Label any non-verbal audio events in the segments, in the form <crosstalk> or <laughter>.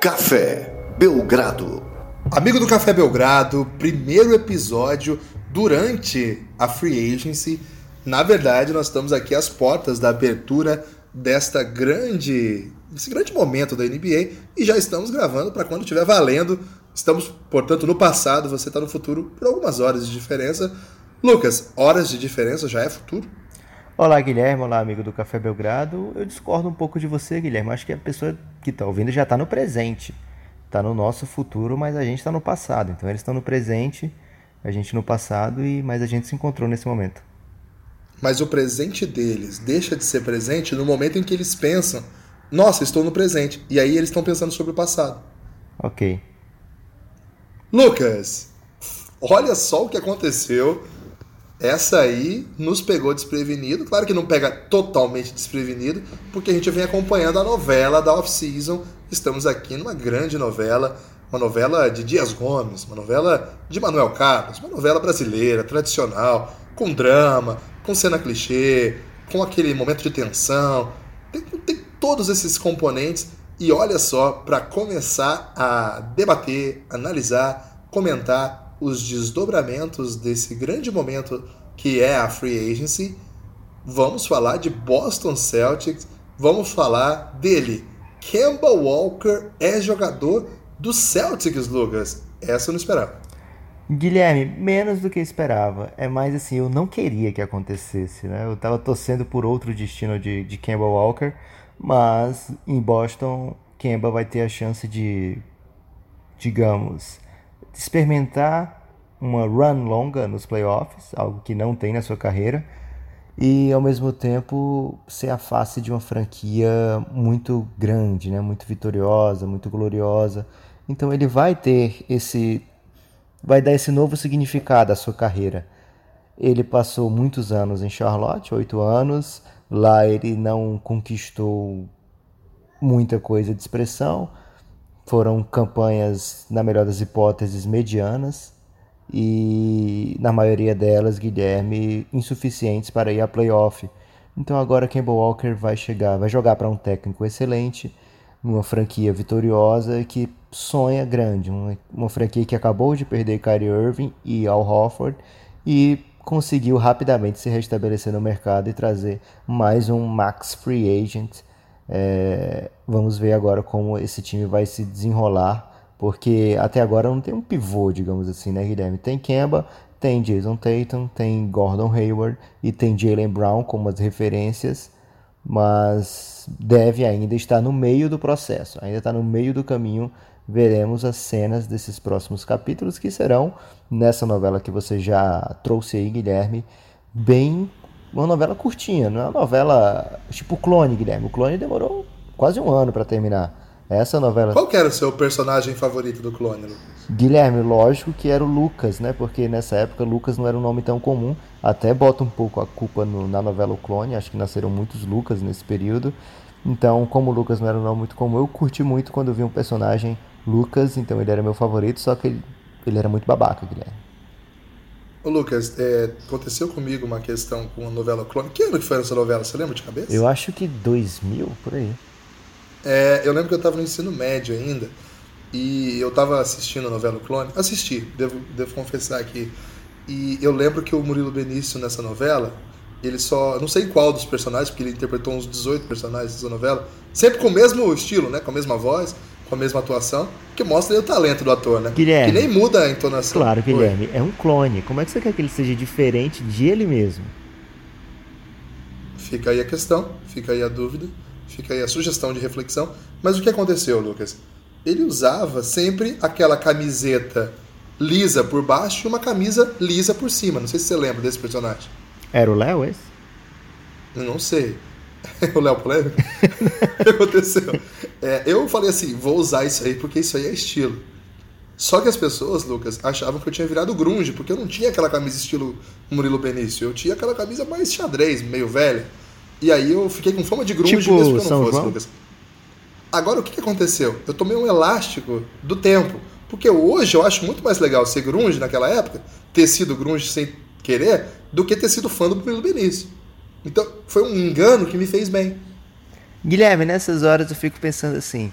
Café Belgrado. Amigo do Café Belgrado, primeiro episódio durante a Free Agency. Na verdade, nós estamos aqui às portas da abertura desta grande, desse grande momento da NBA e já estamos gravando para quando estiver valendo. Estamos, portanto, no passado, você está no futuro por algumas horas de diferença. Lucas, horas de diferença já é futuro? Olá, Guilherme. Olá, amigo do Café Belgrado. Eu discordo um pouco de você, Guilherme. Acho que a pessoa que está ouvindo já está no presente. Está no nosso futuro, mas a gente está no passado. Então, eles estão no presente, a gente no passado, e mas a gente se encontrou nesse momento. Mas o presente deles deixa de ser presente no momento em que eles pensam: nossa, estou no presente. E aí eles estão pensando sobre o passado. Ok. Lucas, olha só o que aconteceu essa aí nos pegou desprevenido. Claro que não pega totalmente desprevenido, porque a gente vem acompanhando a novela da off-season. Estamos aqui numa grande novela, uma novela de Dias Gomes, uma novela de Manuel Carlos, uma novela brasileira, tradicional, com drama, com cena clichê, com aquele momento de tensão. Tem, tem todos esses componentes. E olha só, para começar a debater, analisar, comentar os desdobramentos desse grande momento que é a free agency. Vamos falar de Boston Celtics, vamos falar dele. Kemba Walker é jogador do Celtics, Lucas. Essa eu não esperava. Guilherme, menos do que esperava. É mais assim, eu não queria que acontecesse, né? Eu tava torcendo por outro destino de, de Kemba Walker, mas em Boston, Kemba vai ter a chance de, digamos, experimentar uma run longa nos playoffs, algo que não tem na sua carreira, e ao mesmo tempo ser a face de uma franquia muito grande, né? muito vitoriosa, muito gloriosa. Então ele vai ter esse. vai dar esse novo significado à sua carreira. Ele passou muitos anos em Charlotte, oito anos. Lá ele não conquistou muita coisa de expressão foram campanhas, na melhor das hipóteses, medianas e, na maioria delas, Guilherme, insuficientes para ir a playoff. Então agora Campbell Walker vai chegar, vai jogar para um técnico excelente, uma franquia vitoriosa que sonha grande, uma, uma franquia que acabou de perder Kyrie Irving e Al Horford e conseguiu rapidamente se restabelecer no mercado e trazer mais um max free agent é, vamos ver agora como esse time vai se desenrolar, porque até agora não tem um pivô, digamos assim, né, Guilherme? Tem Kemba, tem Jason Tatum, tem Gordon Hayward e tem Jalen Brown como as referências, mas deve ainda estar no meio do processo, ainda está no meio do caminho. Veremos as cenas desses próximos capítulos que serão nessa novela que você já trouxe aí, Guilherme, bem uma novela curtinha, não é uma novela tipo Clone, Guilherme. O Clone demorou quase um ano para terminar. Essa novela. Qual que era o seu personagem favorito do Clone? Lucas? Guilherme, lógico que era o Lucas, né? Porque nessa época Lucas não era um nome tão comum. Até bota um pouco a culpa no, na novela O Clone. Acho que nasceram muitos Lucas nesse período. Então, como o Lucas não era um nome muito comum, eu curti muito quando vi um personagem Lucas. Então ele era meu favorito, só que ele, ele era muito babaca, Guilherme. Ô Lucas, é, aconteceu comigo uma questão com a novela Clone. Que ano que foi essa novela? Você lembra de cabeça? Eu acho que 2000, por aí. É, eu lembro que eu estava no ensino médio ainda e eu estava assistindo a novela Clone. Assisti, devo, devo confessar aqui. E eu lembro que o Murilo Benício nessa novela, ele só. Não sei qual dos personagens, porque ele interpretou uns 18 personagens nessa novela, sempre com o mesmo estilo, né? Com a mesma voz com a mesma atuação, que mostra o talento do ator, né? Guilherme. Que nem muda a entonação. Claro, Guilherme, Oi. é um clone. Como é que você quer que ele seja diferente de ele mesmo? Fica aí a questão, fica aí a dúvida, fica aí a sugestão de reflexão. Mas o que aconteceu, Lucas? Ele usava sempre aquela camiseta lisa por baixo e uma camisa lisa por cima. Não sei se você lembra desse personagem. Era o Léo esse? Não sei. <laughs> o Léo Polêmico? <laughs> o que aconteceu? É, eu falei assim, vou usar isso aí porque isso aí é estilo. Só que as pessoas, Lucas, achavam que eu tinha virado grunge, porque eu não tinha aquela camisa estilo Murilo Benício. Eu tinha aquela camisa mais xadrez, meio velha. E aí eu fiquei com fama de grunge tipo mesmo que eu não São fosse, João? Lucas. Agora, o que, que aconteceu? Eu tomei um elástico do tempo. Porque hoje eu acho muito mais legal ser grunge naquela época, ter sido grunge sem querer, do que ter sido fã do Murilo Benício. Então, foi um engano que me fez bem. Guilherme, nessas horas eu fico pensando assim: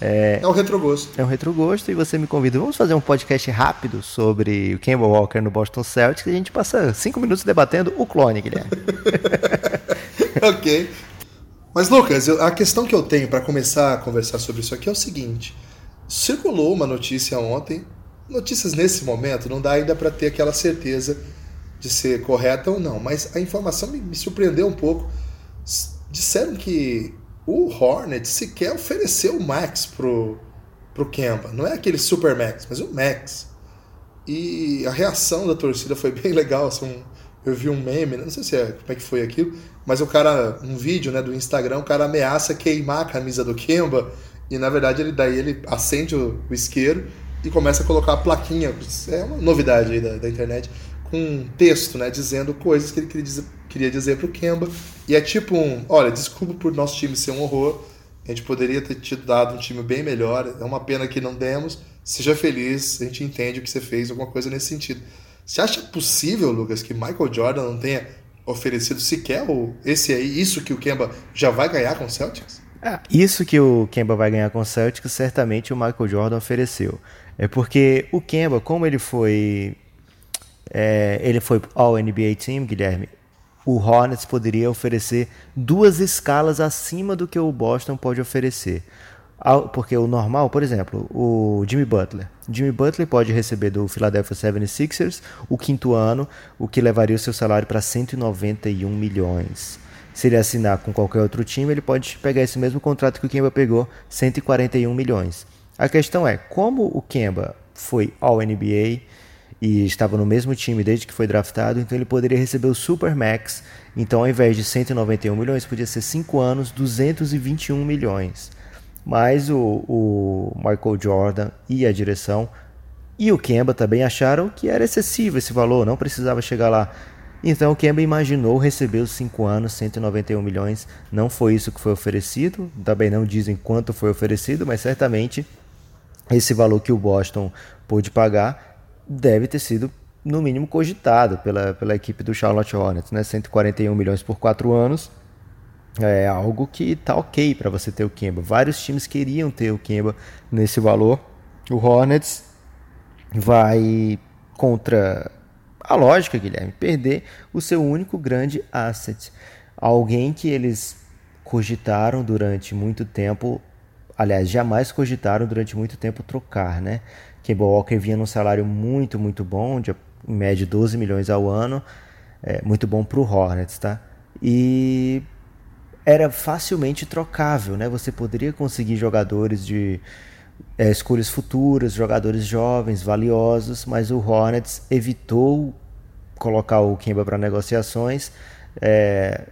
É, é um retrogosto. É um retrogosto e você me convida. Vamos fazer um podcast rápido sobre o Campbell Walker no Boston Celtics e a gente passa cinco minutos debatendo o clone, Guilherme. <laughs> ok. Mas, Lucas, eu, a questão que eu tenho para começar a conversar sobre isso aqui é o seguinte: circulou uma notícia ontem. Notícias nesse momento não dá ainda para ter aquela certeza de ser correta ou não, mas a informação me, me surpreendeu um pouco. Disseram que o Hornet sequer ofereceu o Max pro, pro Kemba. Não é aquele Super Max, mas o Max. E a reação da torcida foi <laughs> bem legal. Assim, eu vi um meme, não sei se é, como é que foi aquilo, mas o cara, um vídeo né, do Instagram, o cara ameaça queimar a camisa do Kemba. E na verdade ele daí ele acende o, o isqueiro e começa a colocar a plaquinha. É uma novidade aí da, da internet um texto, né, dizendo coisas que ele queria dizer, queria dizer pro Kemba. E é tipo um, olha, desculpa por nosso time ser um horror, a gente poderia ter tido dado um time bem melhor, é uma pena que não demos, seja feliz, a gente entende o que você fez, alguma coisa nesse sentido. Você acha possível, Lucas, que Michael Jordan não tenha oferecido sequer esse aí, isso que o Kemba já vai ganhar com o Celtics? É, isso que o Kemba vai ganhar com o Celtics, certamente o Michael Jordan ofereceu. É porque o Kemba, como ele foi é, ele foi All NBA Team, Guilherme. O Hornets poderia oferecer duas escalas acima do que o Boston pode oferecer. Porque o normal, por exemplo, o Jimmy Butler. Jimmy Butler pode receber do Philadelphia 76ers o quinto ano, o que levaria o seu salário para 191 milhões. Se ele assinar com qualquer outro time, ele pode pegar esse mesmo contrato que o Kemba pegou, 141 milhões. A questão é, como o Kemba foi All NBA, e estava no mesmo time desde que foi draftado, então ele poderia receber o Super Max. Então, ao invés de 191 milhões, podia ser 5 anos, 221 milhões. Mas o, o Michael Jordan e a direção e o Kemba também acharam que era excessivo esse valor, não precisava chegar lá. Então o Kemba imaginou receber os 5 anos, 191 milhões. Não foi isso que foi oferecido, também não dizem quanto foi oferecido, mas certamente esse valor que o Boston pôde pagar deve ter sido, no mínimo, cogitado pela, pela equipe do Charlotte Hornets. Né? 141 milhões por quatro anos é algo que está ok para você ter o Kemba. Vários times queriam ter o Kemba nesse valor. O Hornets vai contra a lógica, Guilherme, perder o seu único grande asset. Alguém que eles cogitaram durante muito tempo, aliás, jamais cogitaram durante muito tempo trocar, né? Kemba Walker vinha num salário muito, muito bom, de em média 12 milhões ao ano, é, muito bom para o Hornets, tá? E era facilmente trocável, né? Você poderia conseguir jogadores de é, escolhas futuras, jogadores jovens, valiosos, mas o Hornets evitou colocar o Kemba para negociações, é,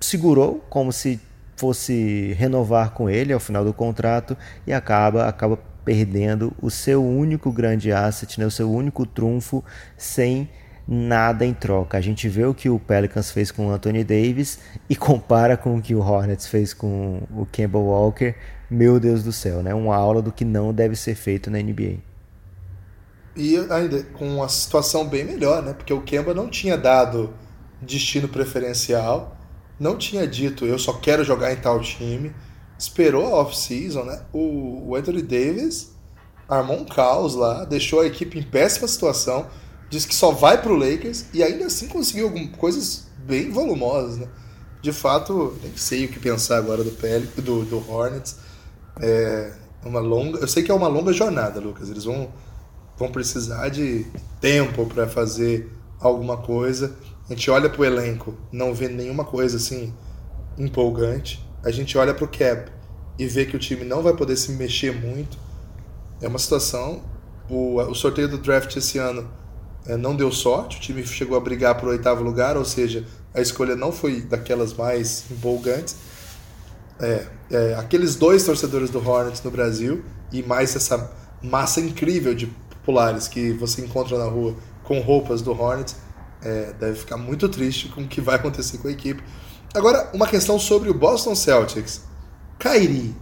segurou como se fosse renovar com ele ao final do contrato e acaba acaba perdendo o seu único grande asset, né, o seu único trunfo, sem nada em troca. A gente vê o que o Pelicans fez com o Anthony Davis e compara com o que o Hornets fez com o Campbell Walker. Meu Deus do céu, né? Uma aula do que não deve ser feito na NBA. E ainda com uma situação bem melhor, né? Porque o Kemba não tinha dado destino preferencial, não tinha dito eu só quero jogar em tal time esperou a off-season, né? O, o Anthony Davis armou um caos lá, deixou a equipe em péssima situação, disse que só vai pro Lakers e ainda assim conseguiu algumas coisas bem volumosas, né? De fato, nem sei o que pensar agora do Pel do, do Hornets. É uma longa, eu sei que é uma longa jornada, Lucas. Eles vão vão precisar de tempo para fazer alguma coisa. A gente olha pro elenco, não vê nenhuma coisa assim empolgante a gente olha para o cap e vê que o time não vai poder se mexer muito, é uma situação. O, o sorteio do draft esse ano é, não deu sorte, o time chegou a brigar para o oitavo lugar, ou seja, a escolha não foi daquelas mais empolgantes. É, é, aqueles dois torcedores do Hornets no Brasil e mais essa massa incrível de populares que você encontra na rua com roupas do Hornets, é, deve ficar muito triste com o que vai acontecer com a equipe. Agora, uma questão sobre o Boston Celtics. Kyrie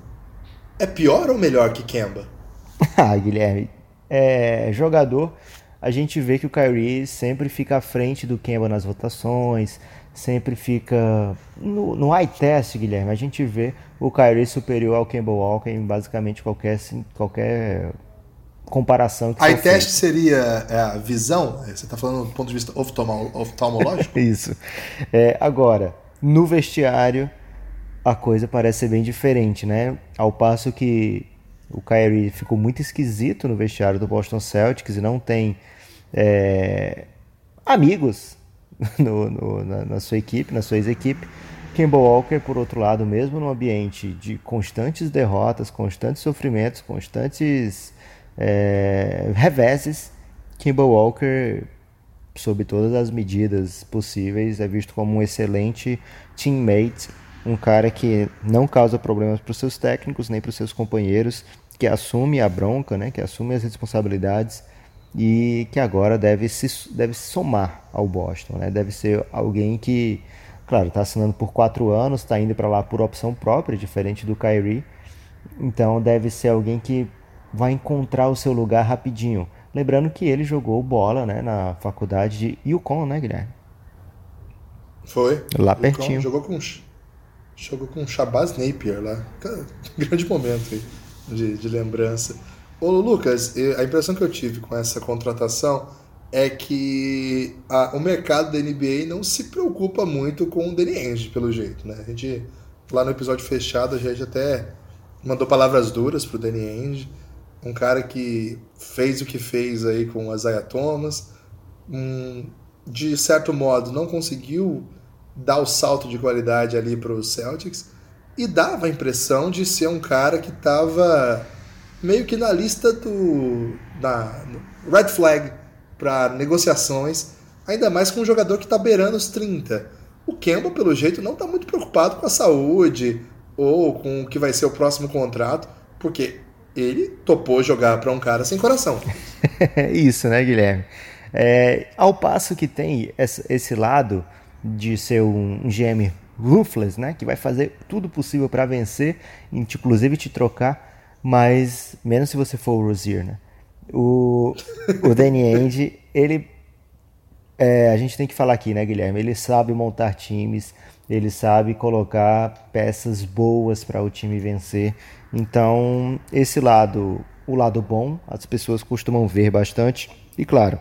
é pior ou melhor que Kemba? <laughs> ah, Guilherme, é jogador. a gente vê que o Kyrie sempre fica à frente do Kemba nas votações, sempre fica no, no eye test, Guilherme. A gente vê o Kyrie superior ao Kemba Walker em basicamente qualquer, qualquer comparação que Eye test seria é, a visão? Você está falando do ponto de vista oftalmológico? <laughs> Isso. É, agora, no vestiário, a coisa parece ser bem diferente, né? Ao passo que o Kyrie ficou muito esquisito no vestiário do Boston Celtics e não tem é, amigos <laughs> no, no, na, na, sua equipe, na sua ex-equipe. Kemba Walker, por outro lado, mesmo num ambiente de constantes derrotas, constantes sofrimentos, constantes é, reveses, Kemba Walker, sob todas as medidas possíveis, é visto como um excelente teammate um cara que não causa problemas para os seus técnicos nem para os seus companheiros, que assume a bronca, né, que assume as responsabilidades e que agora deve se, deve se somar ao Boston, né? Deve ser alguém que, claro, está assinando por quatro anos, está indo para lá por opção própria, diferente do Kyrie. Então deve ser alguém que vai encontrar o seu lugar rapidinho. Lembrando que ele jogou bola, né, na faculdade de Yukon, né, Guilherme? Foi. Lá Yukon, pertinho. Jogou com Jogou com Shabazz Napier lá. <laughs> grande momento aí de, de lembrança. Ô Lucas, a impressão que eu tive com essa contratação é que a, o mercado da NBA não se preocupa muito com o Danny Ainge, pelo jeito, né? A gente, lá no episódio fechado, a gente até mandou palavras duras pro Danny Ainge, um cara que fez o que fez aí com o Isaiah Thomas, um, de certo modo não conseguiu dar o salto de qualidade ali para os Celtics e dava a impressão de ser um cara que estava meio que na lista do da red flag para negociações, ainda mais com um jogador que está beirando os 30. O Kemba, pelo jeito, não está muito preocupado com a saúde ou com o que vai ser o próximo contrato, porque ele topou jogar para um cara sem coração. <laughs> Isso, né, Guilherme? É, ao passo que tem esse lado de ser um GM ruthless, né? Que vai fazer tudo possível para vencer, inclusive te trocar, mas menos se você for o Rozier, né? O, o Danny <laughs> Ainge, ele... É, a gente tem que falar aqui, né, Guilherme? Ele sabe montar times, ele sabe colocar peças boas para o time vencer. Então, esse lado, o lado bom, as pessoas costumam ver bastante. E claro,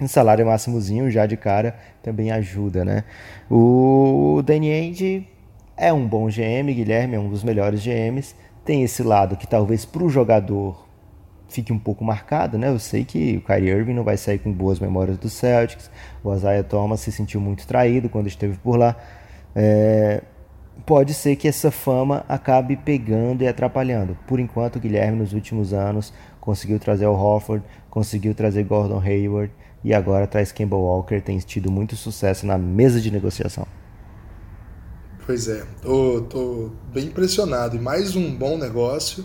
um salário máximozinho já de cara também ajuda, né? O Danny Ainge é um bom GM, Guilherme é um dos melhores GMs. Tem esse lado que talvez para o jogador fique um pouco marcado, né? Eu sei que o Kyrie Irving não vai sair com boas memórias do Celtics. O Isaiah Thomas se sentiu muito traído quando esteve por lá. É... Pode ser que essa fama acabe pegando e atrapalhando. Por enquanto, o Guilherme nos últimos anos conseguiu trazer o Hofford, conseguiu trazer Gordon Hayward e agora traz Campbell Walker, tem tido muito sucesso na mesa de negociação. Pois é, tô, tô bem impressionado. E mais um bom negócio.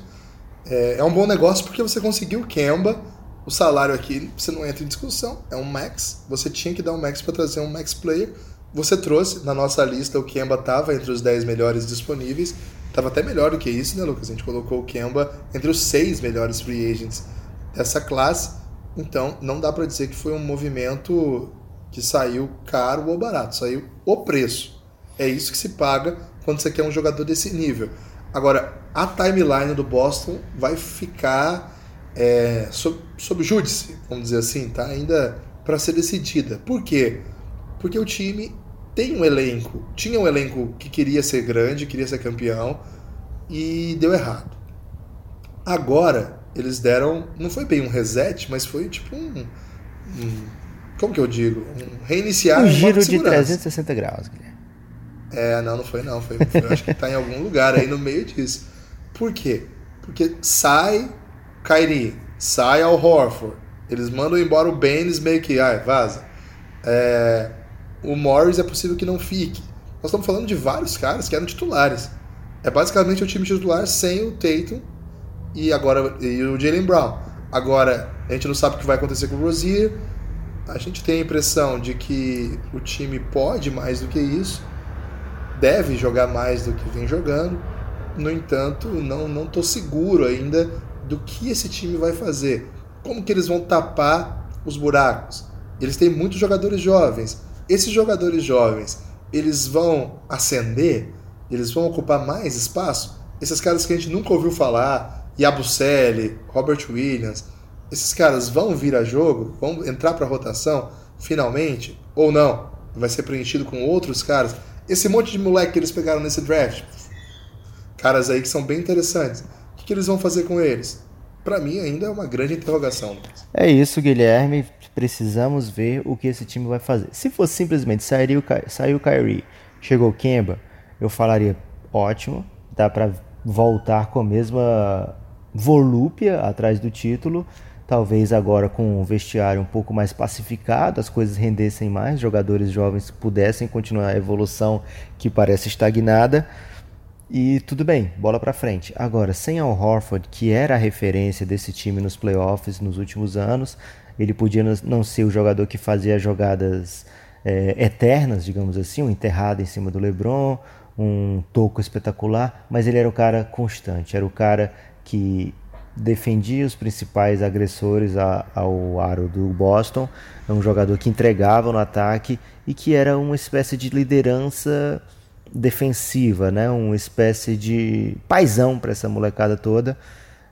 É, é um bom negócio porque você conseguiu o Kemba. O salário aqui você não entra em discussão, é um max. Você tinha que dar um max para trazer um max player. Você trouxe na nossa lista o Kemba estava entre os 10 melhores disponíveis. Estava até melhor do que isso, né, Lucas? A gente colocou o Kemba entre os 6 melhores free agents dessa classe. Então, não dá para dizer que foi um movimento que saiu caro ou barato, saiu o preço. É isso que se paga quando você quer um jogador desse nível. Agora, a timeline do Boston vai ficar é, sob, sob júdice, vamos dizer assim, tá? Ainda para ser decidida. Por quê? Porque o time tem um elenco, tinha um elenco que queria ser grande, queria ser campeão e deu errado. Agora eles deram. Não foi bem um reset, mas foi tipo um. um como que eu digo? Um reiniciar. Um giro de 360 graus, Guilherme. É, não, não foi não. Foi, foi acho que tá em algum lugar aí no meio disso. Por quê? Porque sai Kyrie, sai Al Horford. Eles mandam embora o Baines meio que, ai, vaza. É, o Morris é possível que não fique. Nós estamos falando de vários caras que eram titulares. É basicamente o time titular sem o Tatum e agora e o Jalen Brown. Agora, a gente não sabe o que vai acontecer com o Rozier. A gente tem a impressão de que o time pode mais do que isso, deve jogar mais do que vem jogando. No entanto, não não tô seguro ainda do que esse time vai fazer. Como que eles vão tapar os buracos. Eles têm muitos jogadores jovens. Esses jogadores jovens, eles vão ascender? Eles vão ocupar mais espaço? Esses caras que a gente nunca ouviu falar, Yabusele, Robert Williams, esses caras vão vir a jogo? Vão entrar para rotação finalmente? Ou não? Vai ser preenchido com outros caras? Esse monte de moleque que eles pegaram nesse draft, caras aí que são bem interessantes. O que eles vão fazer com eles? Para mim ainda é uma grande interrogação. É isso, Guilherme. Precisamos ver o que esse time vai fazer. Se fosse simplesmente sair o, o Kyrie, chegou o Kemba, eu falaria ótimo, dá para voltar com a mesma volúpia atrás do título. Talvez agora com um vestiário um pouco mais pacificado, as coisas rendessem mais, jogadores jovens pudessem continuar a evolução que parece estagnada. E tudo bem, bola para frente. Agora, sem Al Horford, que era a referência desse time nos playoffs nos últimos anos, ele podia não ser o jogador que fazia jogadas é, eternas, digamos assim, um enterrado em cima do LeBron, um toco espetacular, mas ele era o cara constante, era o cara que defendia os principais agressores ao aro do Boston, é um jogador que entregava no ataque e que era uma espécie de liderança defensiva, né? Uma espécie de paisão para essa molecada toda.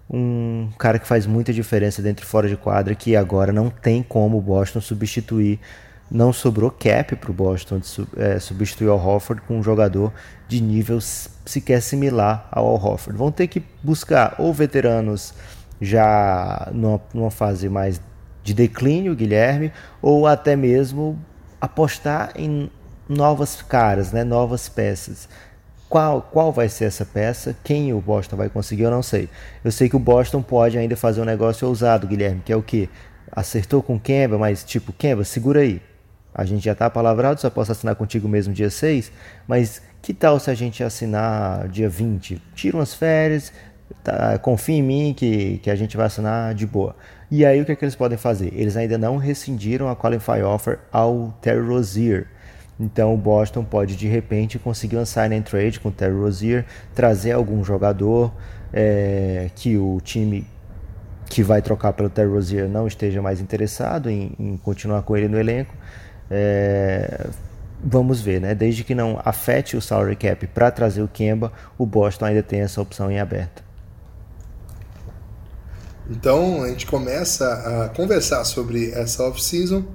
Um cara que faz muita diferença dentro e fora de quadra, que agora não tem como o Boston substituir. Não sobrou cap para o Boston de é, substituir o Hofford com um jogador de nível sequer similar ao Al Hofford. Vão ter que buscar ou veteranos já numa, numa fase mais de declínio, Guilherme, ou até mesmo apostar em novas caras, né, novas peças. Qual, qual vai ser essa peça? Quem o Boston vai conseguir? Eu não sei. Eu sei que o Boston pode ainda fazer um negócio ousado, Guilherme, que é o que? Acertou com o Kemba, mas tipo, Kemba, segura aí. A gente já está palavrado, só posso assinar contigo mesmo dia 6, mas que tal se a gente assinar dia 20? Tira umas férias, tá, confia em mim que, que a gente vai assinar de boa. E aí o que, é que eles podem fazer? Eles ainda não rescindiram a qualify offer ao Terry Rozier então o Boston pode de repente conseguir um sign and trade com o Terry Rozier, trazer algum jogador é, que o time que vai trocar pelo Terry Rozier não esteja mais interessado em, em continuar com ele no elenco. É, vamos ver, né? Desde que não afete o salary cap para trazer o Kemba, o Boston ainda tem essa opção em aberto. Então a gente começa a conversar sobre essa off-season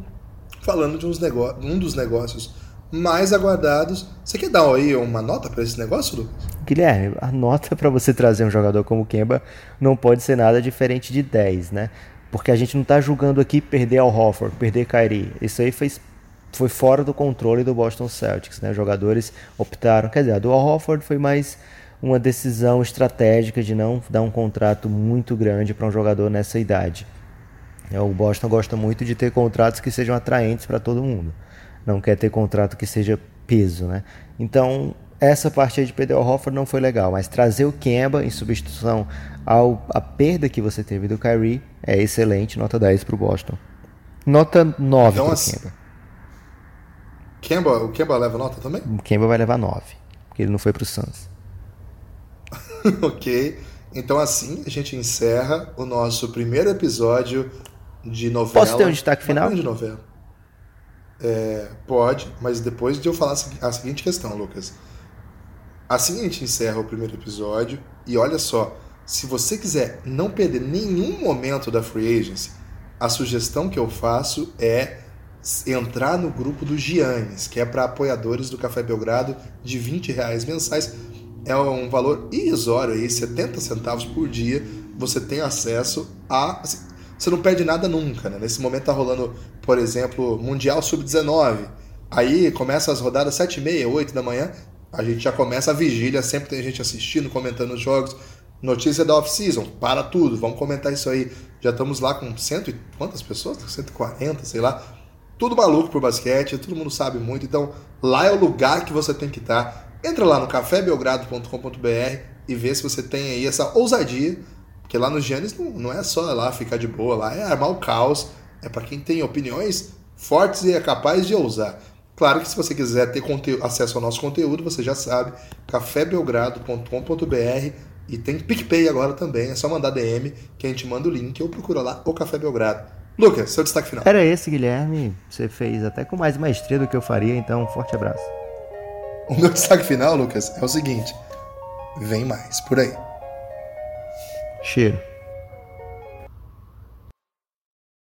falando de uns um dos negócios mais aguardados. Você quer dar aí uma nota para esse negócio, Lucas? Guilherme, a nota para você trazer um jogador como Kemba não pode ser nada diferente de 10, né? Porque a gente não está julgando aqui perder ao Hofford, perder Kyrie. Isso aí fez, foi fora do controle do Boston Celtics, né? Os jogadores optaram, quer dizer, a do Al Hofford foi mais uma decisão estratégica de não dar um contrato muito grande para um jogador nessa idade. É, o Boston gosta muito de ter contratos que sejam atraentes para todo mundo não quer ter contrato que seja peso, né? Então, essa parte aí de perder o Hofford não foi legal, mas trazer o Kemba em substituição ao a perda que você teve do Kyrie é excelente, nota 10 para o Boston. Nota 9 então, para o Kemba. Kemba. O Kemba leva nota também? O Kemba vai levar 9, porque ele não foi para o Suns. <laughs> ok, então assim a gente encerra o nosso primeiro episódio de novela. Posso ter um destaque final? De novela. É, pode, mas depois de eu falar a seguinte questão, Lucas. Assim a gente encerra o primeiro episódio. E olha só, se você quiser não perder nenhum momento da Free Agency, a sugestão que eu faço é entrar no grupo do Giannis, que é para apoiadores do Café Belgrado, de 20 reais mensais. É um valor irrisório aí, 70 centavos por dia. Você tem acesso a. Assim, você não perde nada nunca, né? Nesse momento tá rolando, por exemplo, Mundial Sub-19. Aí começa as rodadas 7 e meia, 8 da manhã, a gente já começa a vigília, sempre tem gente assistindo, comentando os jogos. Notícia da off-season, para tudo, vamos comentar isso aí. Já estamos lá com cento e quantas pessoas? 140, sei lá. Tudo maluco pro basquete, todo mundo sabe muito. Então, lá é o lugar que você tem que estar. Entra lá no cafébelgrado.com.br e vê se você tem aí essa ousadia porque lá no Giannis não, não é só lá ficar de boa, lá é armar o caos, é para quem tem opiniões fortes e é capaz de ousar. Claro que se você quiser ter acesso ao nosso conteúdo, você já sabe, cafébelgrado.com.br e tem PicPay agora também, é só mandar DM que a gente manda o link ou procura lá o Café Belgrado. Lucas, seu destaque final. Era esse, Guilherme. Você fez até com mais maestria do que eu faria, então um forte abraço. O meu destaque final, Lucas, é o seguinte: vem mais por aí. share